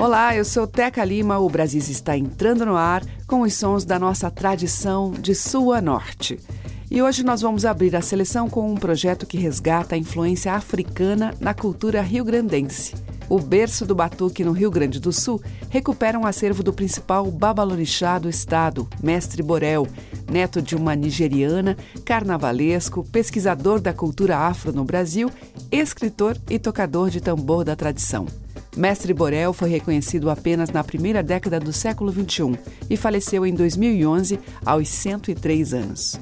Olá, eu sou Teca Lima. O Brasis está entrando no ar com os sons da nossa tradição de sul a norte. E hoje nós vamos abrir a seleção com um projeto que resgata a influência africana na cultura rio-grandense. O berço do batuque no Rio Grande do Sul recupera um acervo do principal babalorixá do estado, Mestre Borel, neto de uma nigeriana, carnavalesco, pesquisador da cultura afro no Brasil, escritor e tocador de tambor da tradição. Mestre Borel foi reconhecido apenas na primeira década do século XXI e faleceu em 2011, aos 103 anos.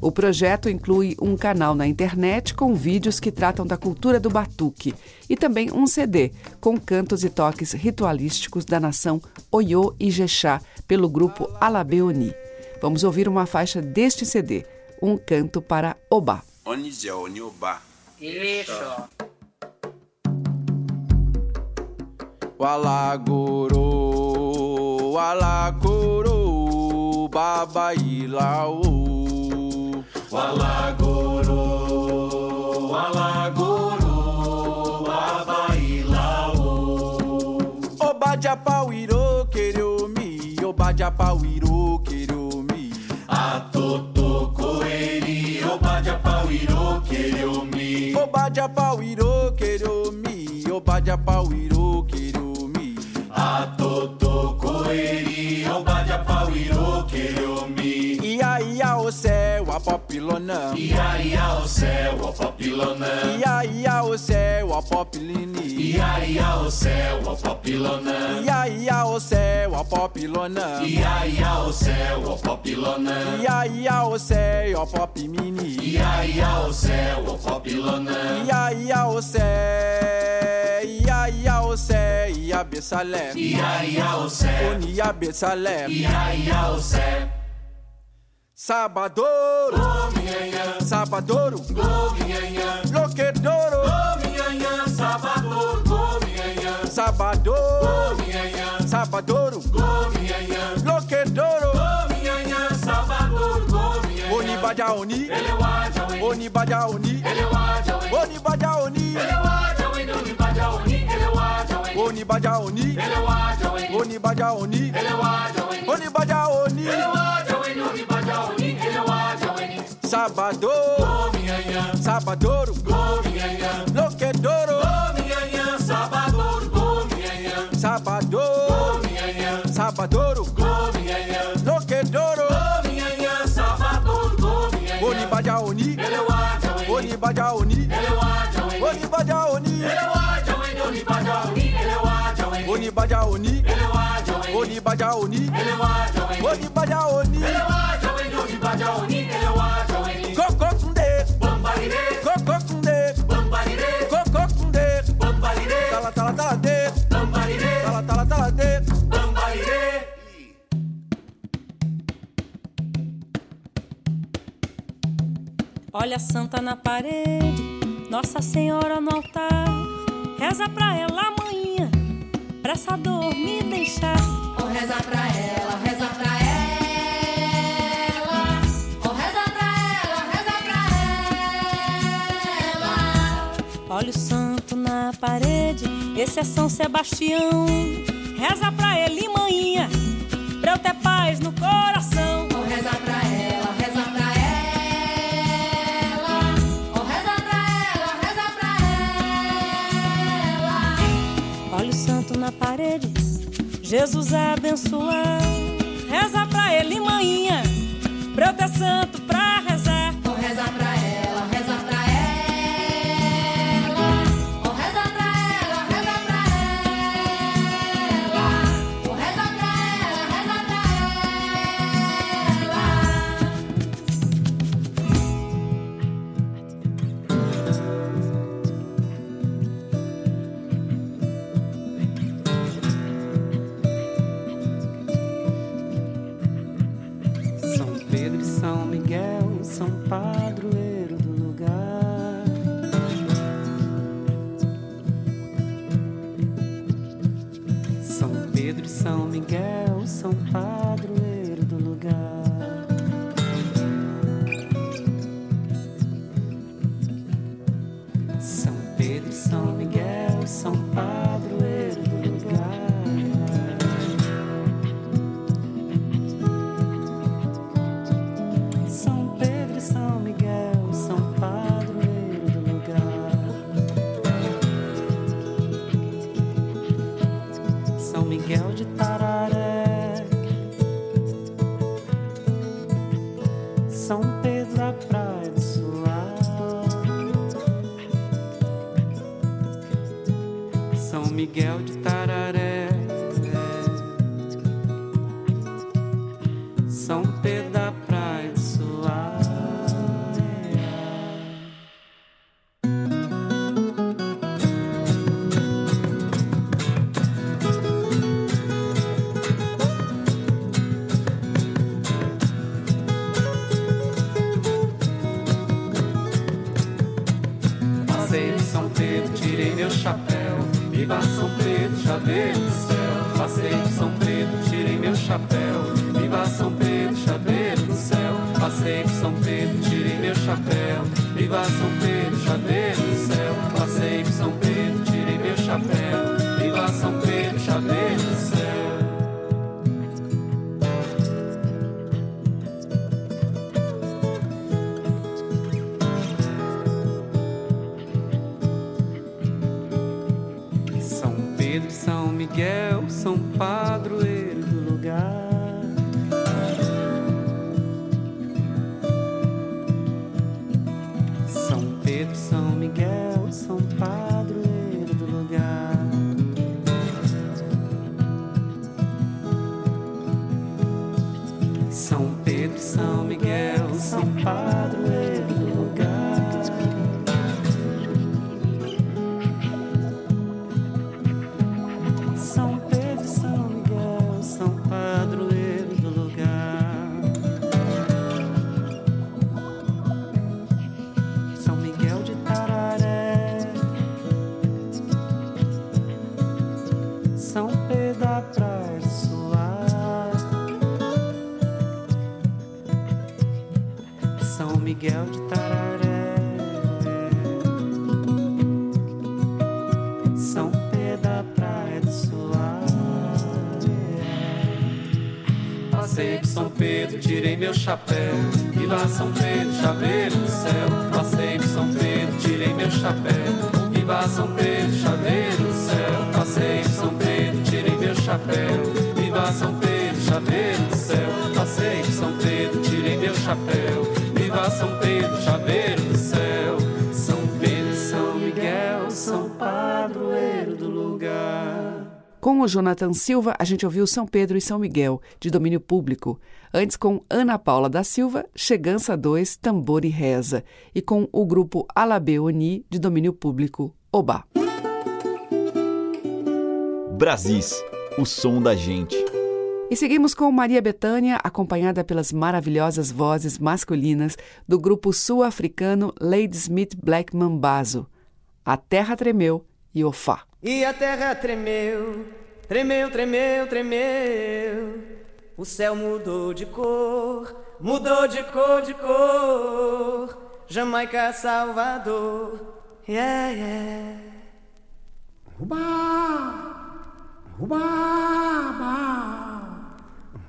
O projeto inclui um canal na internet com vídeos que tratam da cultura do batuque e também um CD com cantos e toques ritualísticos da nação Oyo e Jexá pelo grupo Alabeoni. Vamos ouvir uma faixa deste CD, um canto para Oba. Onizia Onioba. Isso. Walagoro, walagoro, baba ilao. Walagoro, walagoro, baba ilao. Oba japawiro kereomi, oba japawiro kereomi. Atoto koeri, oba japawiro kereomi. Oba japawiro kereomi, oba japawiro Quiero me céu, a popilona. Ia ia o céu, a popilona. Ia ia o céu, a popilini. Ia ia o céu, a popilona. Ia ia o céu, a popilona. Ia ia o céu, a popilona. Ia ia o céu, a popimini. Ia ia o céu, a popilona. Ia ia o céu, ia ia o céu, ia besalé. Ia ia o céu. Oni ia besalé. Ia ia o céu. Sabadouro, Sabadouro, Loquedouro, Sabadouro, Sabadouro, Loquedouro, Oni Baja Oni, Oni Baja Oni, Oni Oni, Oni Oni, Oni Oni, Oni Oni, Oni Sabador, Sabadouro, Loquedouro, Sabador, Sabadouro, Loquedouro, Onibaja Oni, Onibaja Oni, Onibaja Oni, Onibaja Oni, Onibaja Oni, Onibaja Oni, Onibaja Oni, Onibaja Oni, Olha a santa na parede, Nossa Senhora no altar. Reza pra ela amanhã, pra essa dor me deixar. Oh, reza pra ela, reza pra ela. Oh, reza pra ela, reza pra ela. Olha o santo na parede, esse é São Sebastião. Reza pra ele, manhã, pra eu ter paz no coração. Jesus é abençoado. Reza pra ele, manhã, pra eu ter santo Pedro e São Miguel são padroeiro do lugar. Miguel Miguel são padroeiro Miguel de Tararé. São Pedro da Praia do Suar. Passei por São Pedro, tirei meu chapéu. Viva São Pedro, chaveiro do céu. Passei por São Pedro, tirei meu chapéu. Viva São Pedro, chaveiro do céu. Passei por São Pedro, tirei meu chapéu. Viva São Pedro, chaveiro do céu. Passei por São Pedro, tirei meu chapéu. Pedro, chaveiro do céu. São Pedro e São Miguel são padroeiro do lugar. Com o Jonathan Silva, a gente ouviu São Pedro e São Miguel, de domínio público. Antes, com Ana Paula da Silva, Chegança 2, Tambor e Reza. E com o grupo Alabê Oni, de domínio público, Oba. Brasis, o som da gente. E seguimos com Maria Bethânia, acompanhada pelas maravilhosas vozes masculinas do grupo sul-africano Ladysmith Black Mambazo. A Terra Tremeu e Ofá. E a terra tremeu, tremeu, tremeu, tremeu. O céu mudou de cor, mudou de cor, de cor. Jamaica, Salvador, yeah, yeah.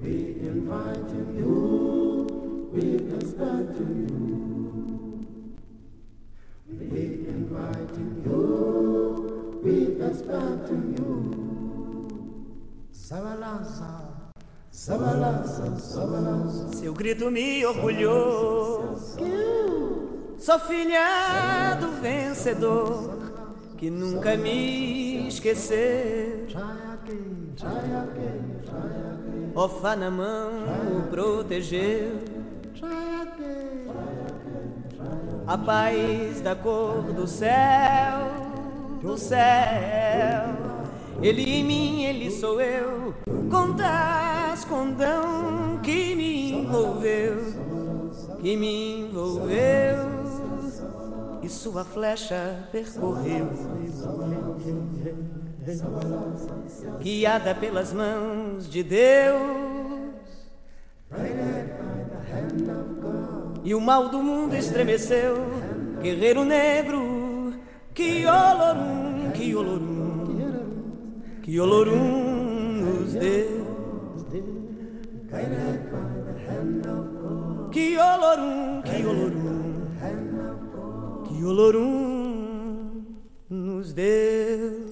we inviting you, we expecting you. We inviting you, we expecting you. Sabalaza, sabalaza, sabalaza. Seu grito me orgulhou. Sou filha do vencedor que nunca me esqueceu. Ofá na mão o protegeu. A paz da cor do céu, do céu. Ele em mim, ele sou eu. Contas, condão que me envolveu, que me envolveu. E sua flecha percorreu, guiada pelas mãos de Deus. e o mal do mundo estremeceu. Guerreiro negro, que olorum, que olorum, que olorum nos deu. Que olorum, que olorum, que olorum nos deu.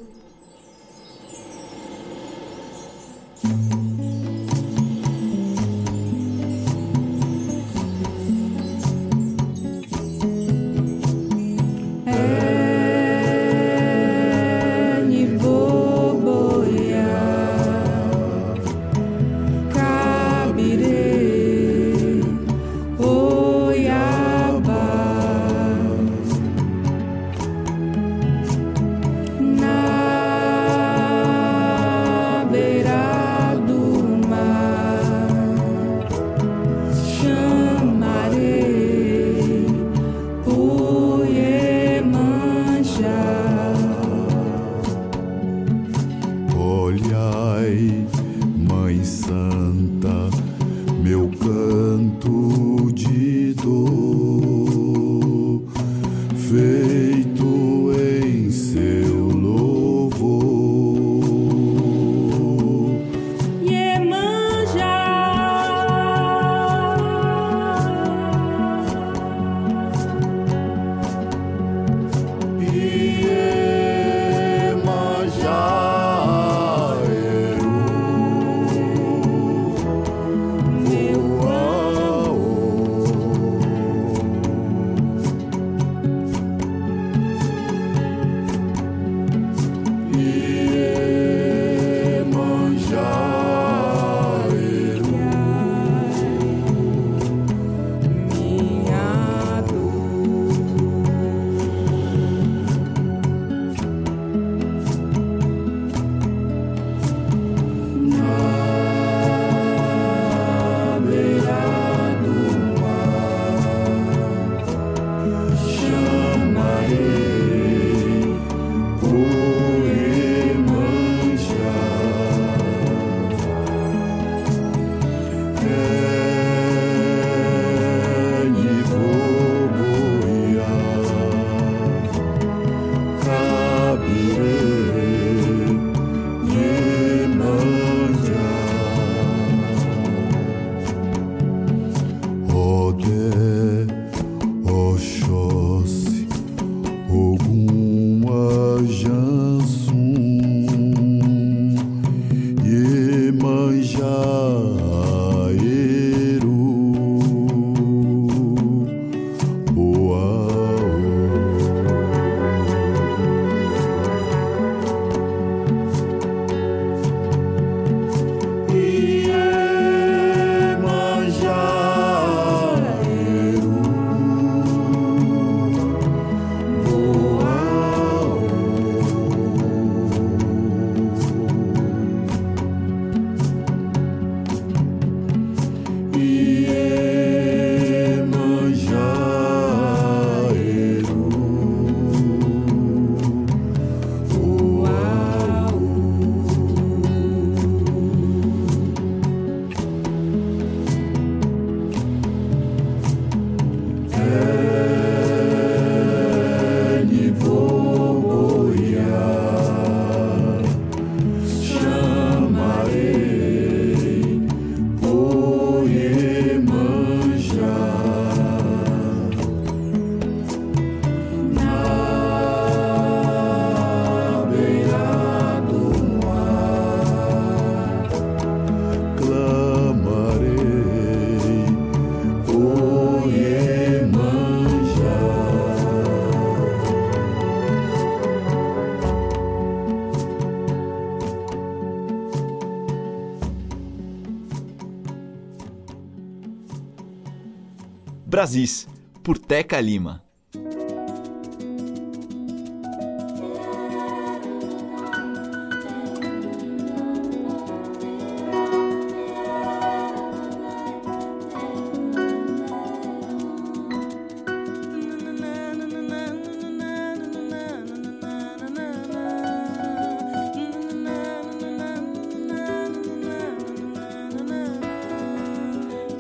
Brasis, por Teca Lima.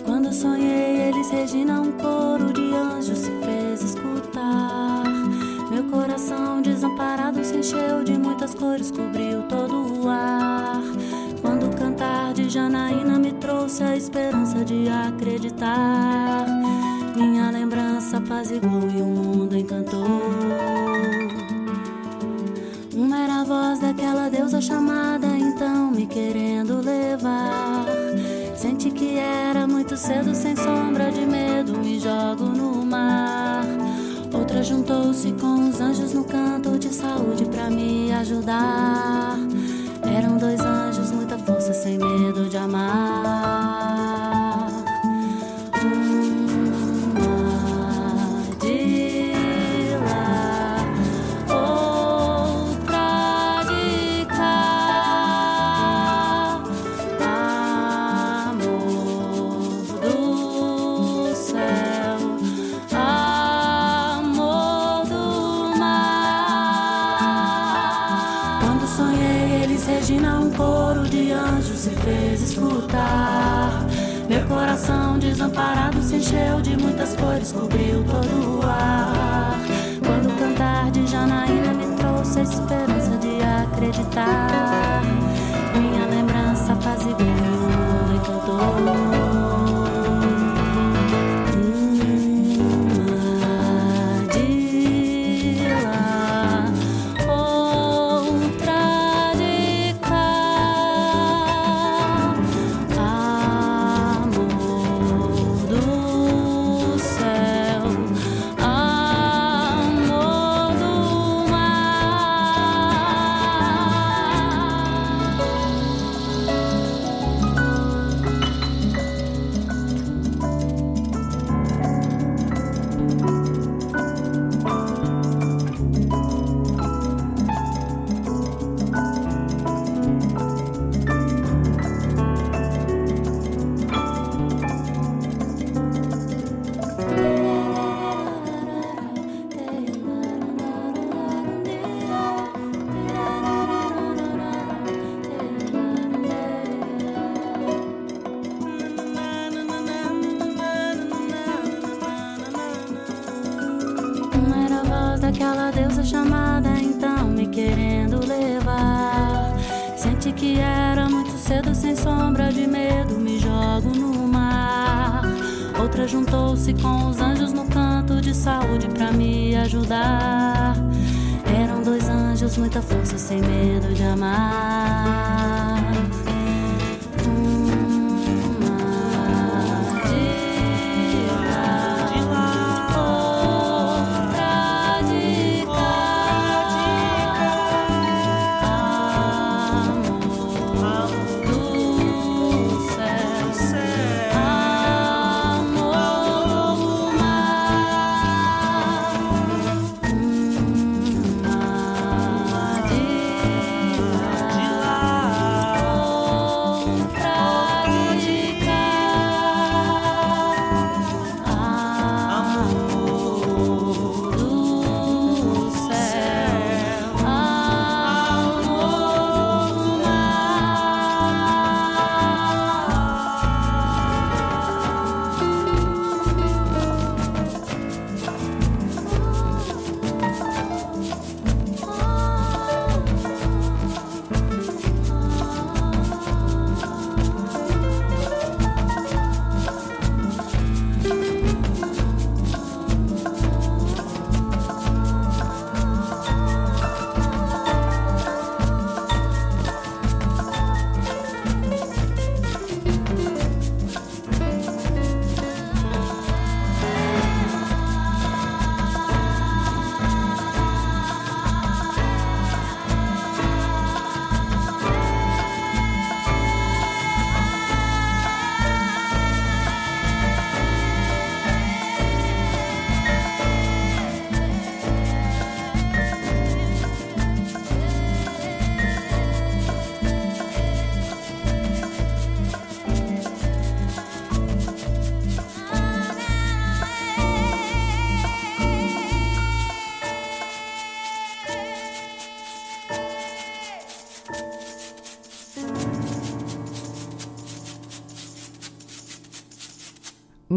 Quando sonhei eles Regina, um coro de anjos se fez escutar. Meu coração desamparado se encheu de muitas cores, cobriu todo o ar. Quando o cantar de Janaína me trouxe a esperança de acreditar. Minha lembrança apaziguou e o mundo encantou. Uma era a voz daquela deusa chamada, então me querendo cedo, sem sombra de medo, me jogo no mar. Outra juntou-se com os anjos no canto de saúde pra me ajudar. Eram dois anjos, muita força, sem medo de amar. Cores, cobriu todo o ar. Quando cantar de Janaína me trouxe a esperança de acreditar.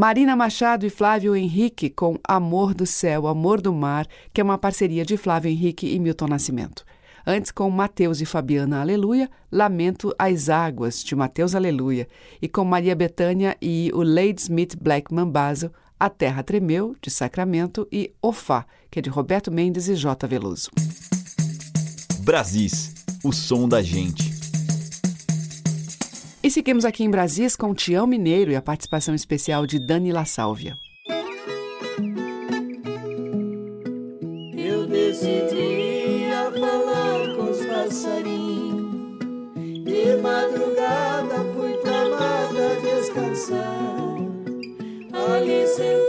Marina Machado e Flávio Henrique com Amor do Céu, Amor do Mar, que é uma parceria de Flávio Henrique e Milton Nascimento. Antes, com Mateus e Fabiana Aleluia, Lamento às Águas, de Mateus Aleluia. E com Maria Bethânia e o Ladesmith Black Mambazo, A Terra Tremeu, de Sacramento, e Ofá, que é de Roberto Mendes e J. Veloso. Brasis, o som da gente. Seguimos aqui em Brasis com Tião Mineiro e a participação especial de Dani La Sálvia. Eu decidi a falar com os passarinhos. De madrugada fui pra mata descansar. Ali sentei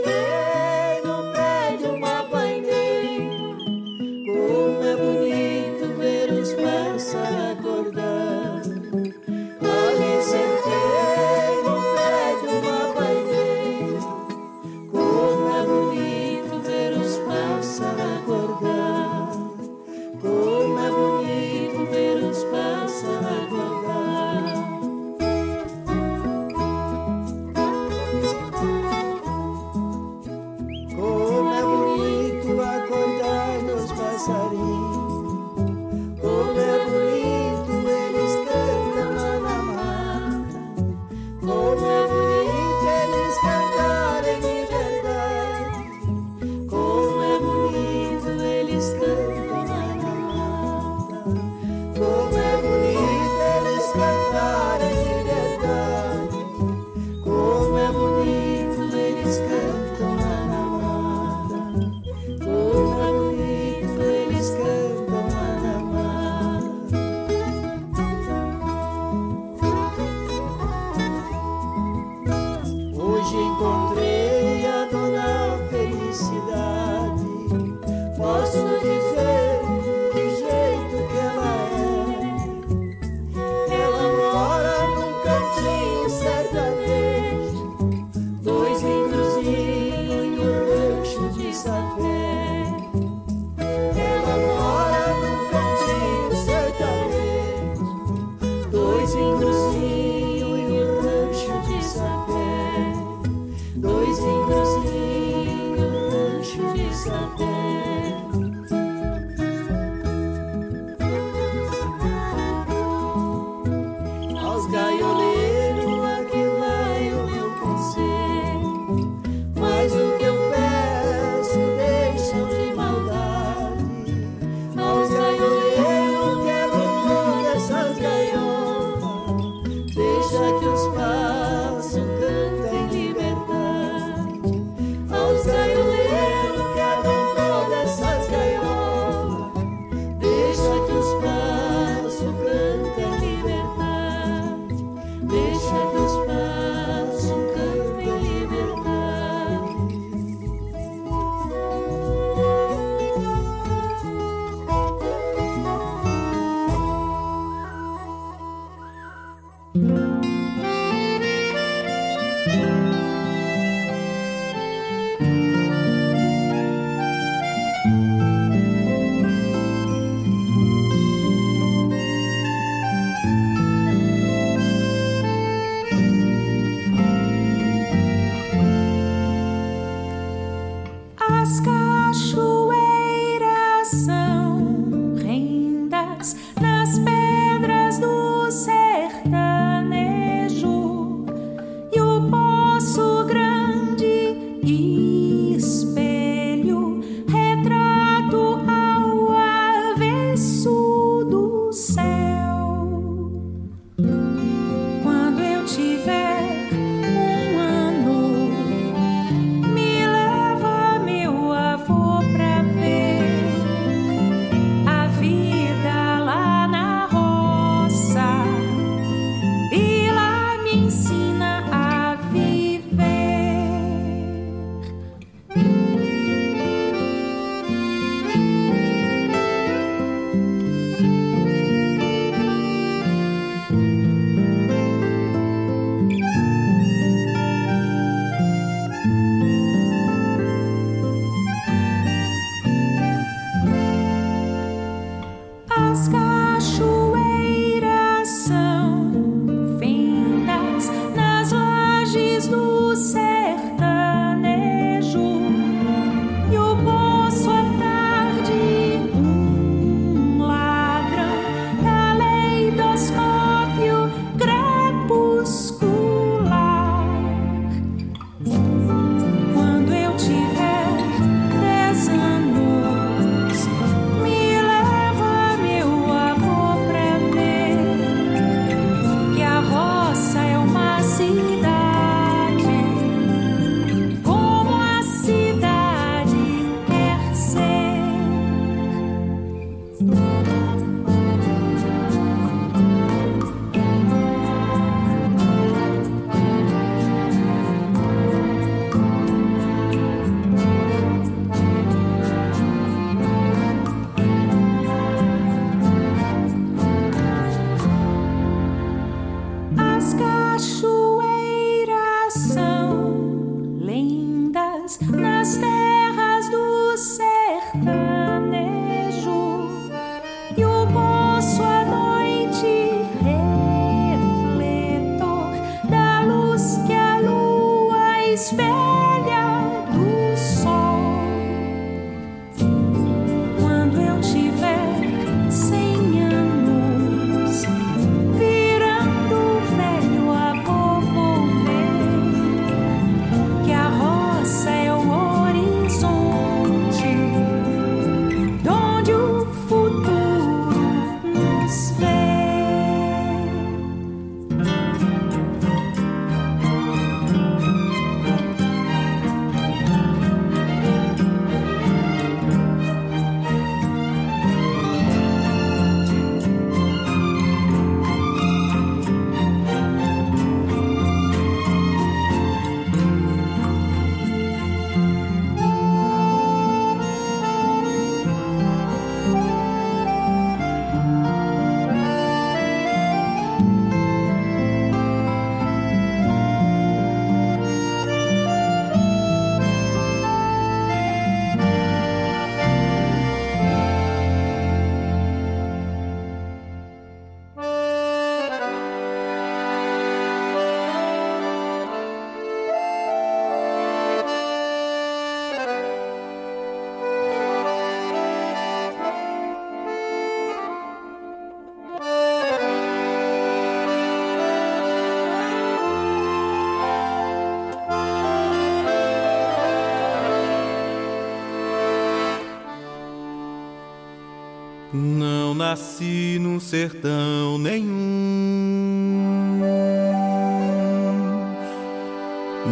nasci num sertão nenhum,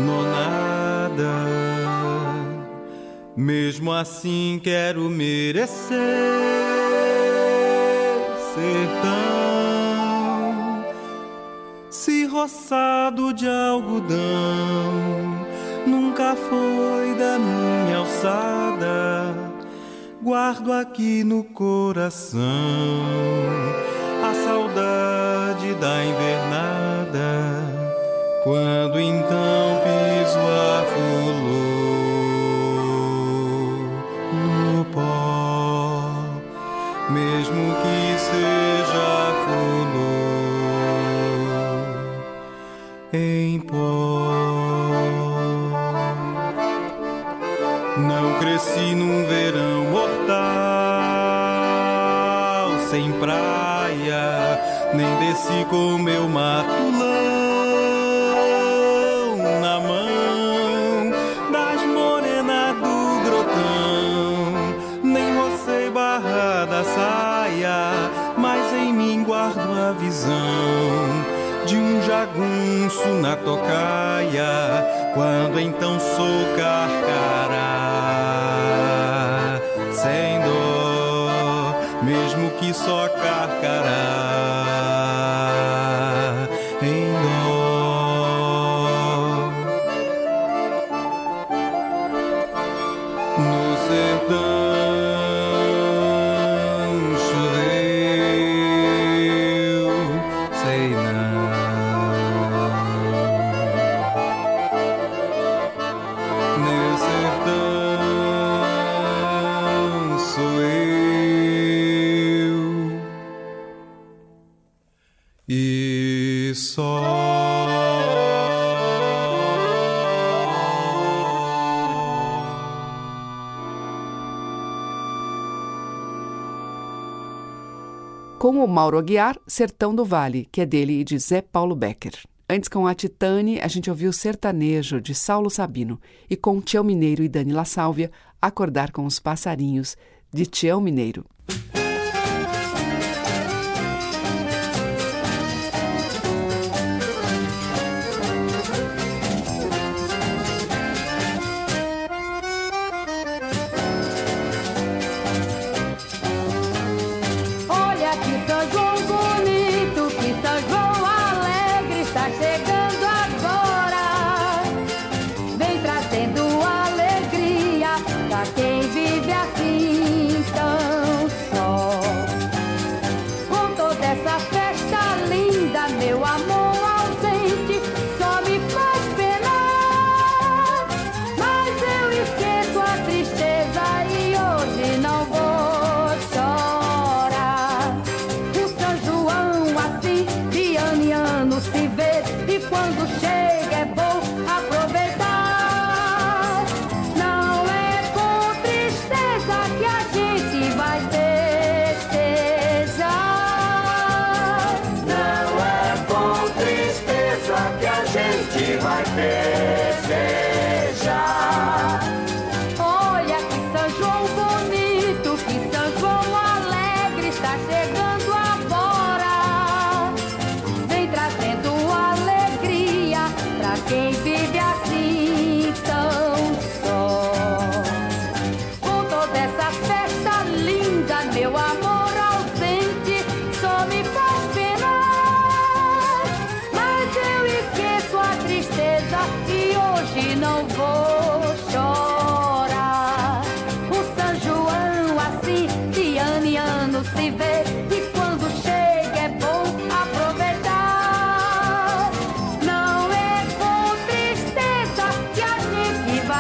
nonada. Mesmo assim quero merecer sertão, se roçado de algodão nunca foi da minha alçada guardo aqui no coração a saudade da invernada. Quando então Não cresci num verão mortal, sem praia, nem desci com meu matulão na mão das morenas do grotão. Nem rocei barra da saia, mas em mim guardo a visão de um jagunço na tocaia, quando então sou carcará, só carcará, Mauro Aguiar, Sertão do Vale, que é dele e de Zé Paulo Becker. Antes, com a Titane, a gente ouviu Sertanejo, de Saulo Sabino. E com Tião Mineiro e Dani La Sálvia, Acordar com os Passarinhos, de Tião Mineiro.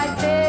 Gente vai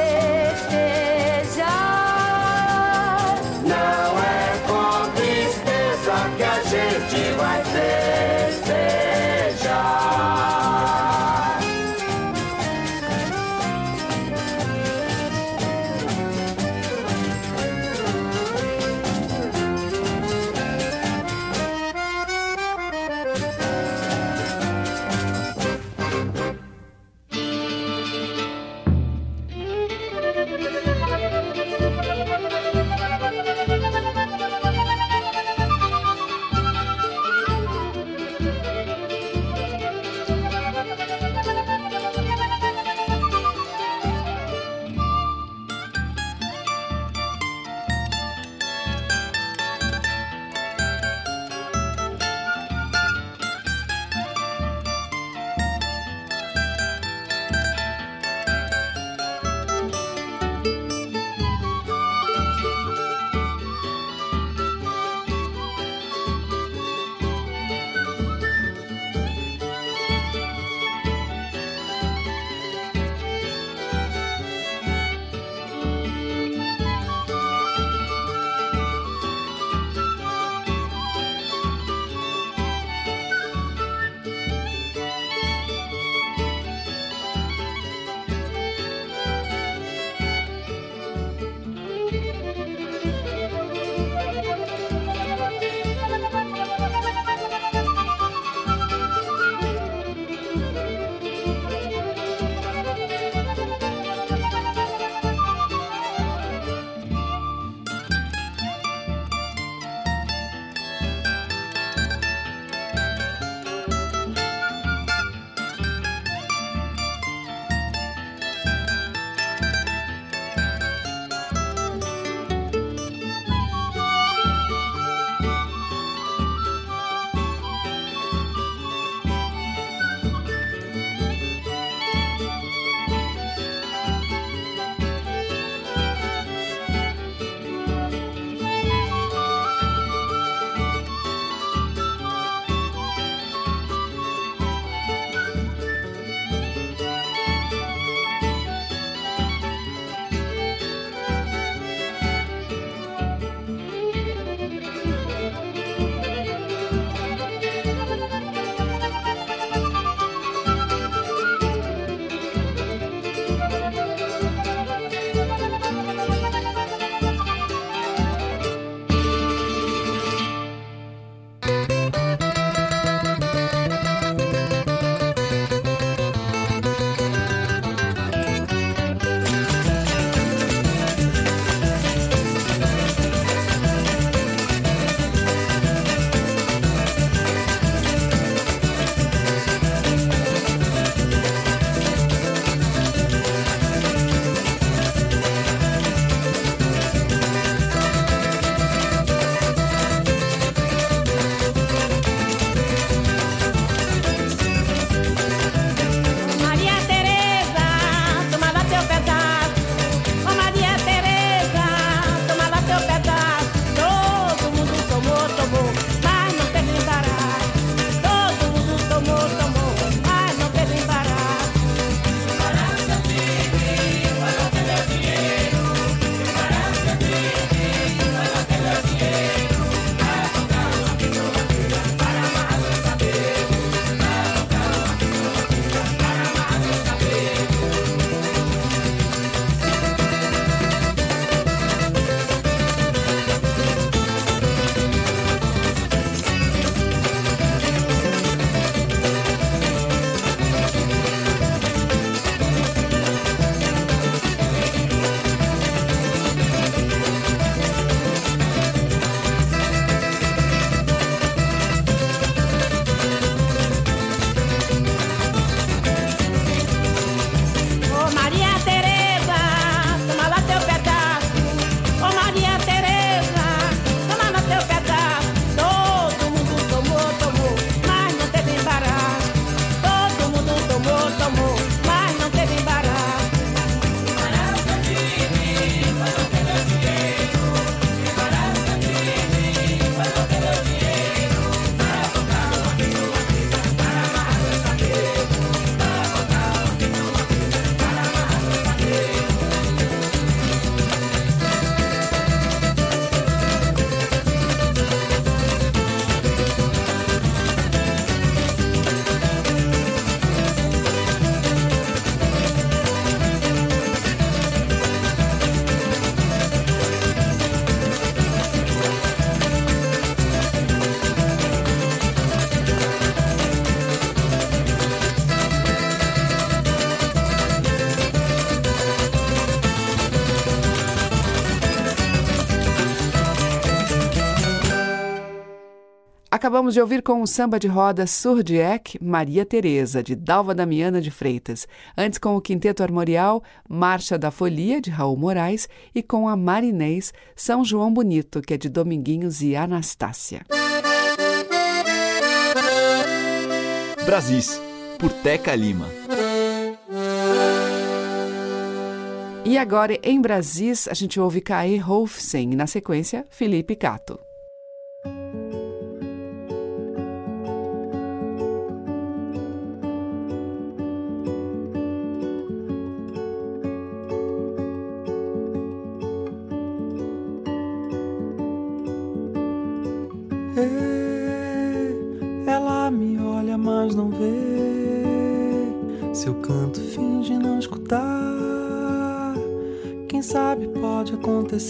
Acabamos de ouvir com o samba de roda Surdiec Maria Teresa, de Dalva Damiana de Freitas. Antes com o Quinteto Armorial Marcha da Folia, de Raul Moraes. E com a Marinês São João Bonito, que é de Dominguinhos e Anastácia. Brasis, por Teca Lima. E agora, em Brasis, a gente ouve Kai Rolfsen e, na sequência, Felipe Cato.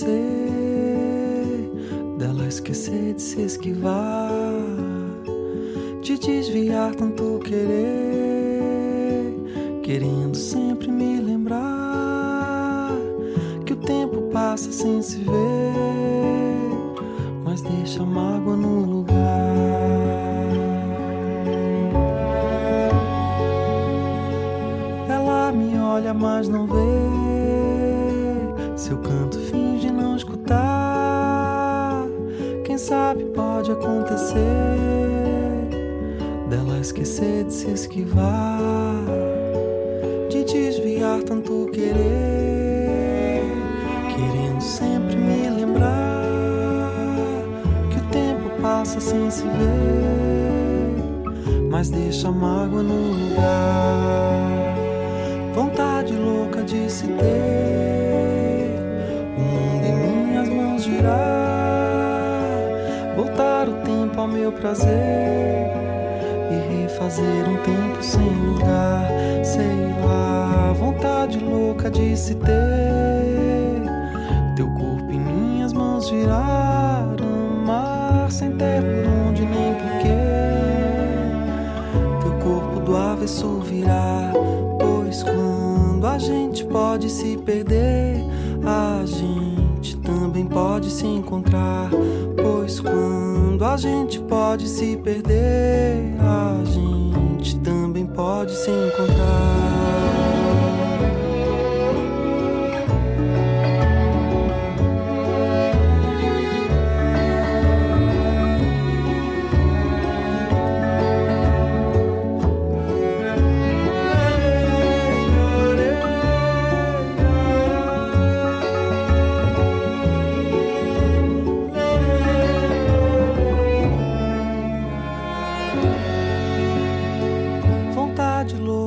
Acontecer dela esquecer de se esquivar, de desviar tanto querer, querendo sempre me lembrar que o tempo passa sem se ver, mas deixa mágoa no lugar. Ela me olha, mas não vê. Seu canto finge não escutar. Quem sabe pode acontecer dela esquecer de se esquivar, de desviar tanto querer, querendo sempre me lembrar que o tempo passa sem se ver, mas deixa a mágoa no lugar. Vontade louca de se ter, meu prazer e refazer um tempo sem lugar, sei lá, vontade louca de se ter, teu corpo em minhas mãos girar, amar sem ter por onde nem porquê, teu corpo do avesso virar, pois quando a gente pode se perder, a gente também pode se encontrar, pois quando a gente pode se perder, a gente também pode se.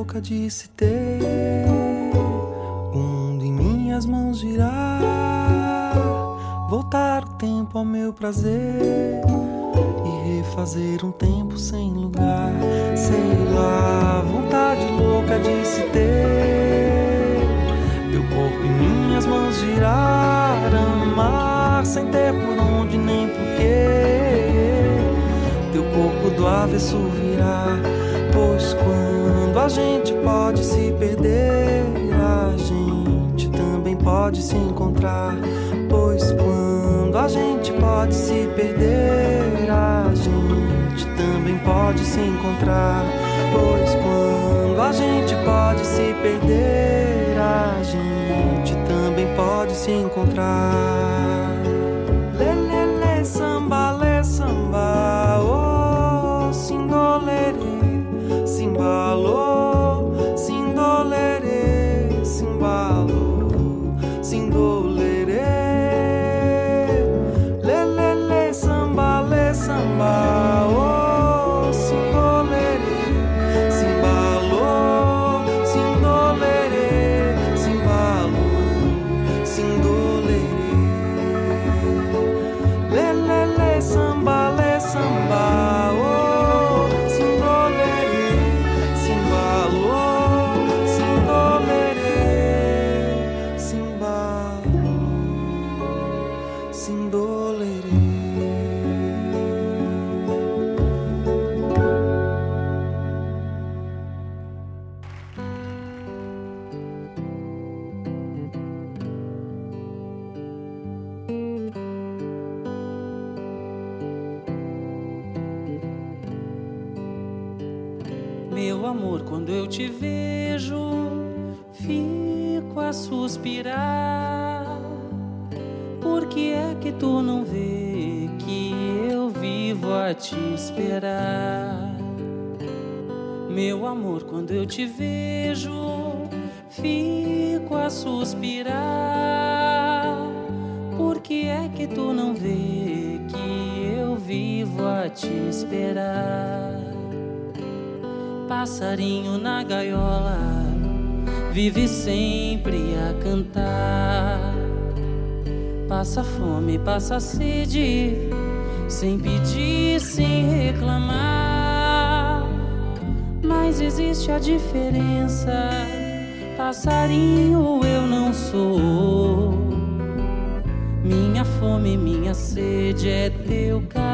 Louca de se ter, o mundo em minhas mãos girar, voltar o tempo ao meu prazer e refazer um tempo sem lugar, sei lá, vontade louca de se ter, teu corpo em minhas mãos girar, amar sem ter por onde nem porquê, teu corpo do avesso virar. Pois quando a gente pode se perder, a gente também pode se encontrar. Pois quando a gente pode se perder, a gente também pode se encontrar. Pois quando a gente pode se perder, a gente também pode se encontrar. Meu amor, quando eu te vejo, fico a suspirar. Por que é que tu não vê que eu vivo a te esperar? Meu amor, quando eu te vejo, fico a suspirar. Por que é que tu não vê que eu vivo a te esperar? Passarinho na gaiola, vive sempre a cantar. Passa fome, passa sede, sem pedir, sem reclamar. Mas existe a diferença. Passarinho eu não sou. Minha fome, minha sede é teu carinho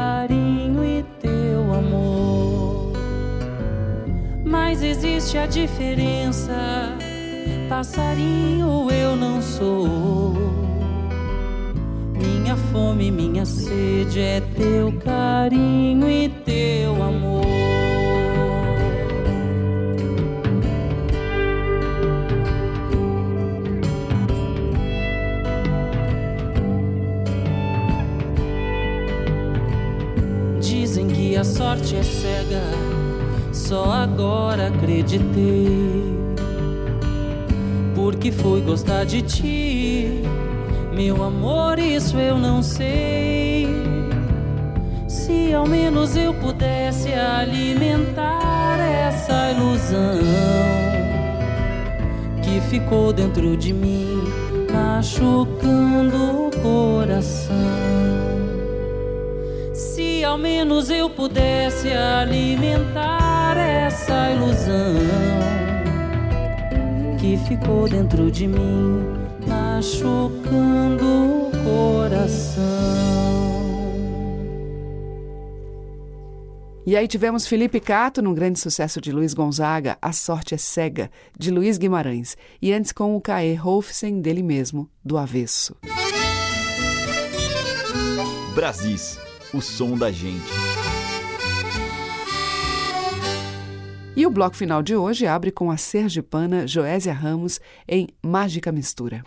existe a diferença. Passarinho eu não sou. Minha fome, minha sede é teu carinho e só agora acreditei. Porque fui gostar de ti, meu amor, isso eu não sei. Se ao menos eu pudesse alimentar essa ilusão que ficou dentro de mim, machucando o coração. Se ao menos eu pudesse alimentar essa ilusão que ficou dentro de mim, machucando o coração. E aí tivemos Felipe Cato num grande sucesso de Luiz Gonzaga, A Sorte é Cega, de Luiz Guimarães. E antes com o Caê Rolfsen, dele mesmo, do Avesso. Brasis, o som da gente. E o bloco final de hoje abre com a sergipana Joésia Ramos em Mágica Mistura.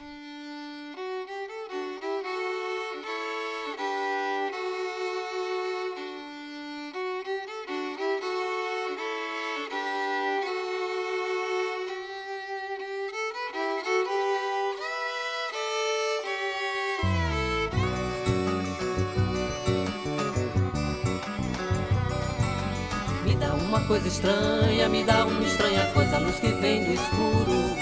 Coisa estranha, que vem do escuro.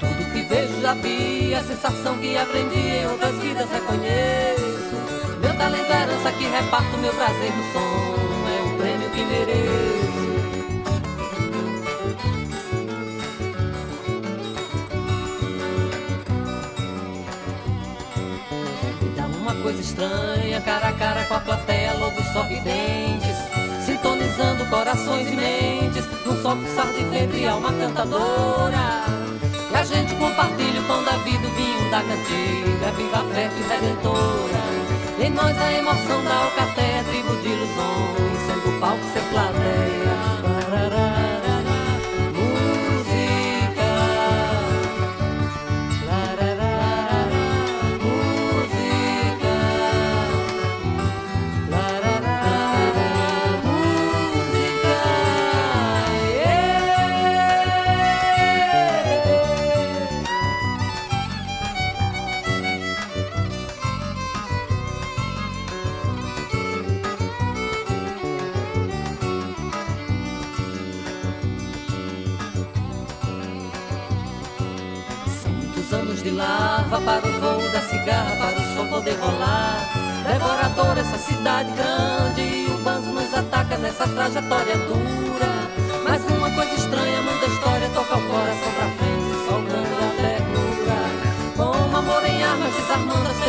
Tudo que vejo já vi, a sensação que aprendi em outras vidas reconheço. Meu talento é herança que reparto, meu prazer no som é um prêmio que mereço. Coisa estranha, cara a cara com a plateia, lobo sorridentes sintonizando corações e mentes num só pulsar de febre alma cantadora. E a gente compartilha o pão da vida, o vinho da cantiga, viva a fé e redentora. Em nós a emoção da alcatéia, tribo de ilusões, sendo palco cigarra, para o sol poder rolar. Devorador essa cidade grande e o banzo nos ataca nessa trajetória dura. Mas uma coisa estranha muda a história, toca o coração pra frente, soltando a ternura. Com amor em armas, desarmando as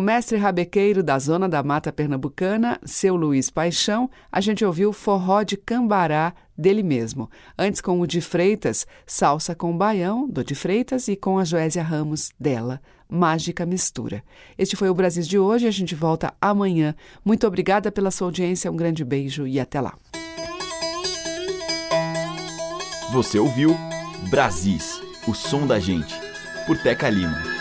mestre rabequeiro da Zona da Mata Pernambucana, seu Luiz Paixão, a gente ouviu Forró de Cambará dele mesmo. Antes com o de Freitas, Salsa com Baião, do de Freitas, e com a Joésia Ramos, dela, Mágica Mistura. Este foi o Brasil de hoje, a gente volta amanhã. Muito obrigada pela sua audiência, um grande beijo e até lá. Você ouviu Brasis, o som da gente, por Teca Lima.